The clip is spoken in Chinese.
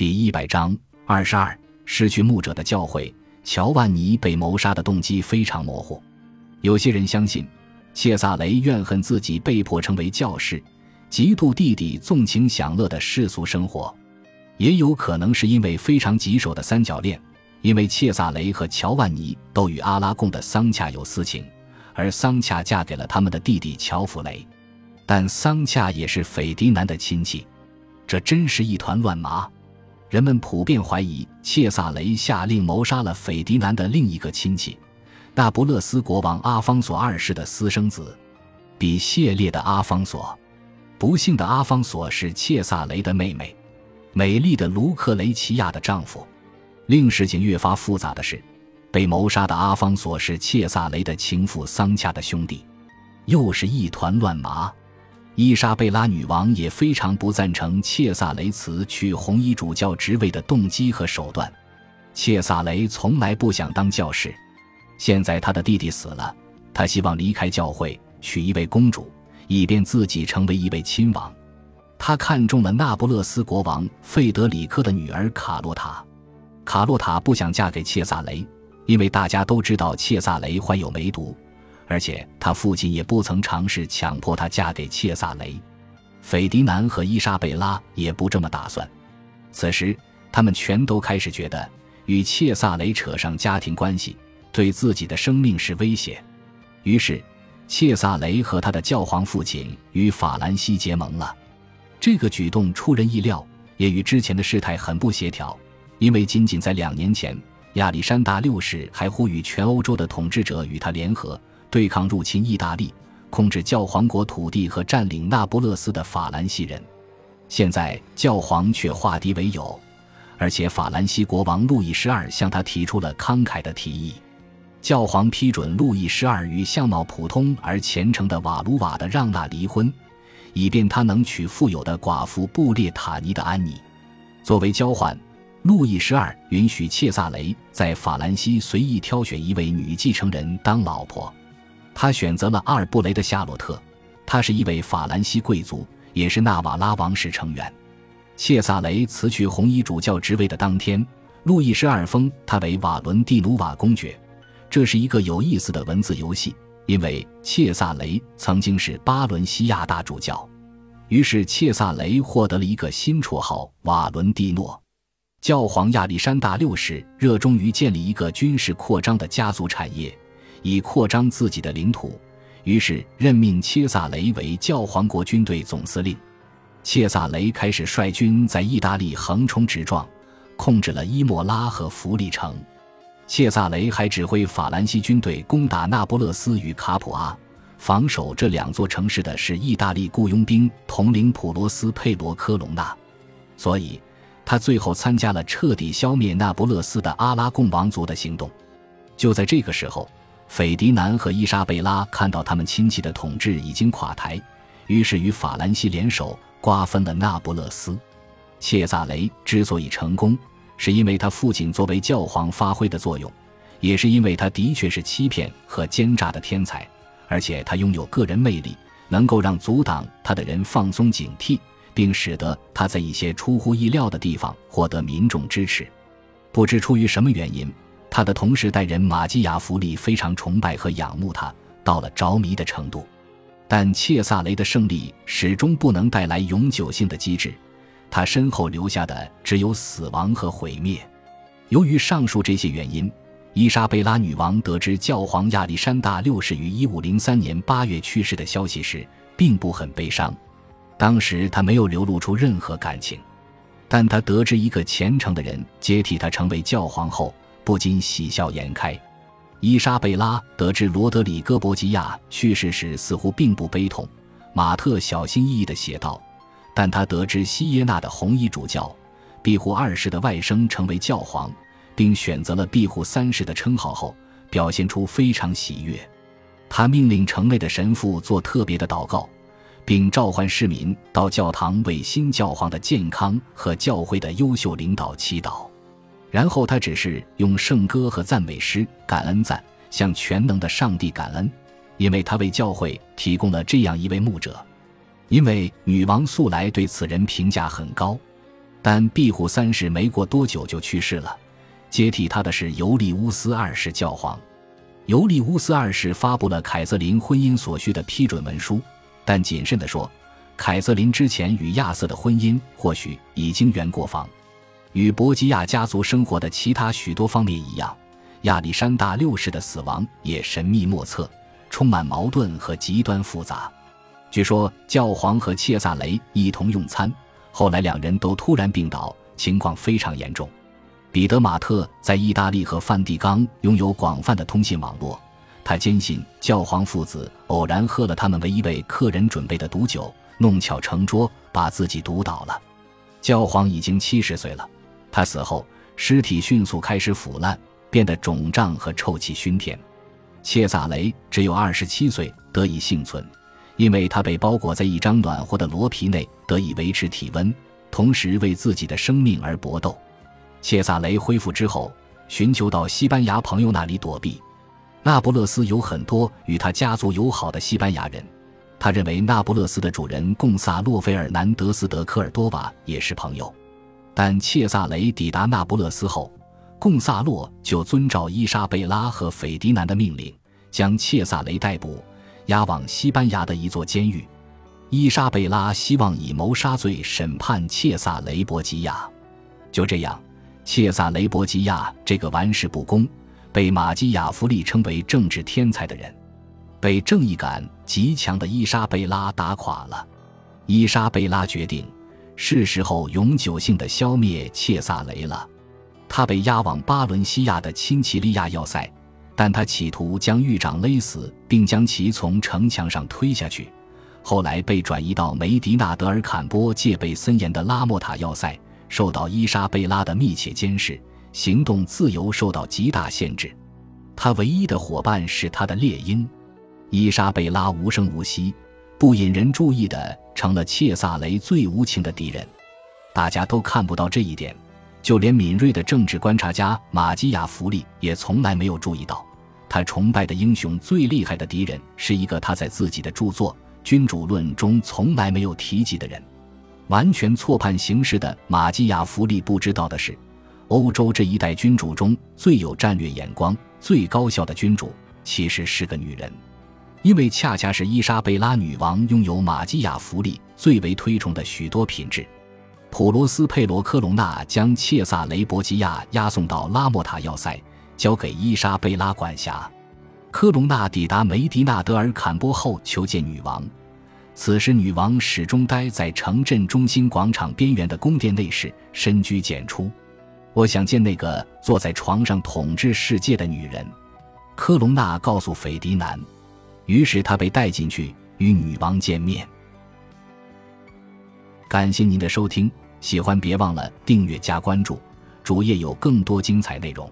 第一百章二十二，失去牧者的教诲。乔万尼被谋杀的动机非常模糊。有些人相信，切萨雷怨恨自己被迫成为教士，嫉妒弟弟纵情享乐的世俗生活；也有可能是因为非常棘手的三角恋，因为切萨雷和乔万尼都与阿拉贡的桑恰有私情，而桑恰嫁给了他们的弟弟乔弗雷。但桑恰也是斐迪南的亲戚，这真是一团乱麻。人们普遍怀疑切萨雷下令谋杀了斐迪南的另一个亲戚，那不勒斯国王阿方索二世的私生子，比谢列的阿方索。不幸的阿方索是切萨雷的妹妹，美丽的卢克雷齐亚的丈夫。令事情越发复杂的是，被谋杀的阿方索是切萨雷的情妇桑恰的兄弟，又是一团乱麻。伊莎贝拉女王也非常不赞成切萨雷茨去红衣主教职位的动机和手段。切萨雷从来不想当教士，现在他的弟弟死了，他希望离开教会，娶一位公主，以便自己成为一位亲王。他看中了那不勒斯国王费德里克的女儿卡洛塔。卡洛塔不想嫁给切萨雷，因为大家都知道切萨雷患有梅毒。而且他父亲也不曾尝试强迫她嫁给切萨雷，斐迪南和伊莎贝拉也不这么打算。此时，他们全都开始觉得与切萨雷扯上家庭关系，对自己的生命是威胁。于是，切萨雷和他的教皇父亲与法兰西结盟了。这个举动出人意料，也与之前的事态很不协调，因为仅仅在两年前，亚历山大六世还呼吁全欧洲的统治者与他联合。对抗入侵意大利、控制教皇国土地和占领那不勒斯的法兰西人，现在教皇却化敌为友，而且法兰西国王路易十二向他提出了慷慨的提议。教皇批准路易十二与相貌普通而虔诚的瓦卢瓦的让娜离婚，以便他能娶富有的寡妇布列塔尼的安妮。作为交换，路易十二允许切萨雷在法兰西随意挑选一位女继承人当老婆。他选择了阿尔布雷的夏洛特，她是一位法兰西贵族，也是纳瓦拉王室成员。切萨雷辞去红衣主教职位的当天，路易十二封他为瓦伦蒂努瓦公爵。这是一个有意思的文字游戏，因为切萨雷曾经是巴伦西亚大主教，于是切萨雷获得了一个新绰号——瓦伦蒂诺。教皇亚历山大六世热衷于建立一个军事扩张的家族产业。以扩张自己的领土，于是任命切萨雷为教皇国军队总司令。切萨雷开始率军在意大利横冲直撞，控制了伊莫拉和弗里城。切萨雷还指挥法兰西军队攻打那不勒斯与卡普阿。防守这两座城市的是意大利雇佣兵统领普罗斯佩罗科隆纳，所以他最后参加了彻底消灭那不勒斯的阿拉贡王族的行动。就在这个时候。斐迪南和伊莎贝拉看到他们亲戚的统治已经垮台，于是与法兰西联手瓜分了那不勒斯。切萨雷之所以成功，是因为他父亲作为教皇发挥的作用，也是因为他的确是欺骗和奸诈的天才，而且他拥有个人魅力，能够让阻挡他的人放松警惕，并使得他在一些出乎意料的地方获得民众支持。不知出于什么原因。他的同时代人马基雅弗利非常崇拜和仰慕他，到了着迷的程度。但切萨雷的胜利始终不能带来永久性的机制，他身后留下的只有死亡和毁灭。由于上述这些原因，伊莎贝拉女王得知教皇亚历山大六世于1503年8月去世的消息时，并不很悲伤。当时她没有流露出任何感情，但她得知一个虔诚的人接替她成为教皇后。不禁喜笑颜开。伊莎贝拉得知罗德里戈·博吉亚去世时，似乎并不悲痛。马特小心翼翼地写道：“但他得知西耶纳的红衣主教庇护二世的外甥成为教皇，并选择了庇护三世的称号后，表现出非常喜悦。他命令城内的神父做特别的祷告，并召唤市民到教堂为新教皇的健康和教会的优秀领导祈祷。”然后他只是用圣歌和赞美诗感恩赞向全能的上帝感恩，因为他为教会提供了这样一位牧者。因为女王素来对此人评价很高，但庇护三世没过多久就去世了，接替他的是尤利乌斯二世教皇。尤利乌斯二世发布了凯瑟琳婚姻所需的批准文书，但谨慎地说，凯瑟琳之前与亚瑟的婚姻或许已经圆过房。与博吉亚家族生活的其他许多方面一样，亚历山大六世的死亡也神秘莫测，充满矛盾和极端复杂。据说教皇和切萨雷一同用餐，后来两人都突然病倒，情况非常严重。彼得马特在意大利和梵蒂冈拥有广泛的通信网络，他坚信教皇父子偶然喝了他们为一位客人准备的毒酒，弄巧成拙，把自己毒倒了。教皇已经七十岁了，他死后尸体迅速开始腐烂，变得肿胀和臭气熏天。切萨雷只有二十七岁，得以幸存。因为他被包裹在一张暖和的罗皮内，得以维持体温，同时为自己的生命而搏斗。切萨雷恢复之后，寻求到西班牙朋友那里躲避。那不勒斯有很多与他家族友好的西班牙人，他认为那不勒斯的主人贡萨洛·费尔南德斯·德科尔多瓦也是朋友。但切萨雷抵达那不勒斯后，贡萨洛就遵照伊莎贝拉和斐迪南的命令，将切萨雷逮捕。押往西班牙的一座监狱，伊莎贝拉希望以谋杀罪审判切萨雷博吉亚。就这样，切萨雷博吉亚这个玩世不恭、被马基雅弗利称为政治天才的人，被正义感极强的伊莎贝拉打垮了。伊莎贝拉决定，是时候永久性的消灭切萨雷了。他被押往巴伦西亚的亲戚利亚要塞。但他企图将狱长勒死，并将其从城墙上推下去。后来被转移到梅迪纳德尔坎波戒备森严的拉莫塔要塞，受到伊莎贝拉的密切监视，行动自由受到极大限制。他唯一的伙伴是他的猎鹰。伊莎贝拉无声无息、不引人注意的成了切萨雷最无情的敌人。大家都看不到这一点，就连敏锐的政治观察家马基雅弗利也从来没有注意到。他崇拜的英雄最厉害的敌人是一个他在自己的著作《君主论》中从来没有提及的人。完全错判形势的马基雅弗利不知道的是，欧洲这一代君主中最有战略眼光、最高效的君主其实是个女人，因为恰恰是伊莎贝拉女王拥有马基雅福利最为推崇的许多品质。普罗斯佩罗科隆纳将切萨雷博吉亚押送到拉莫塔要塞。交给伊莎贝拉管辖。科隆纳抵达梅迪纳德尔坎波后，求见女王。此时，女王始终待在城镇中心广场边缘的宫殿内室，深居简出。我想见那个坐在床上统治世界的女人。科隆纳告诉斐迪南。于是他被带进去与女王见面。感谢您的收听，喜欢别忘了订阅加关注，主页有更多精彩内容。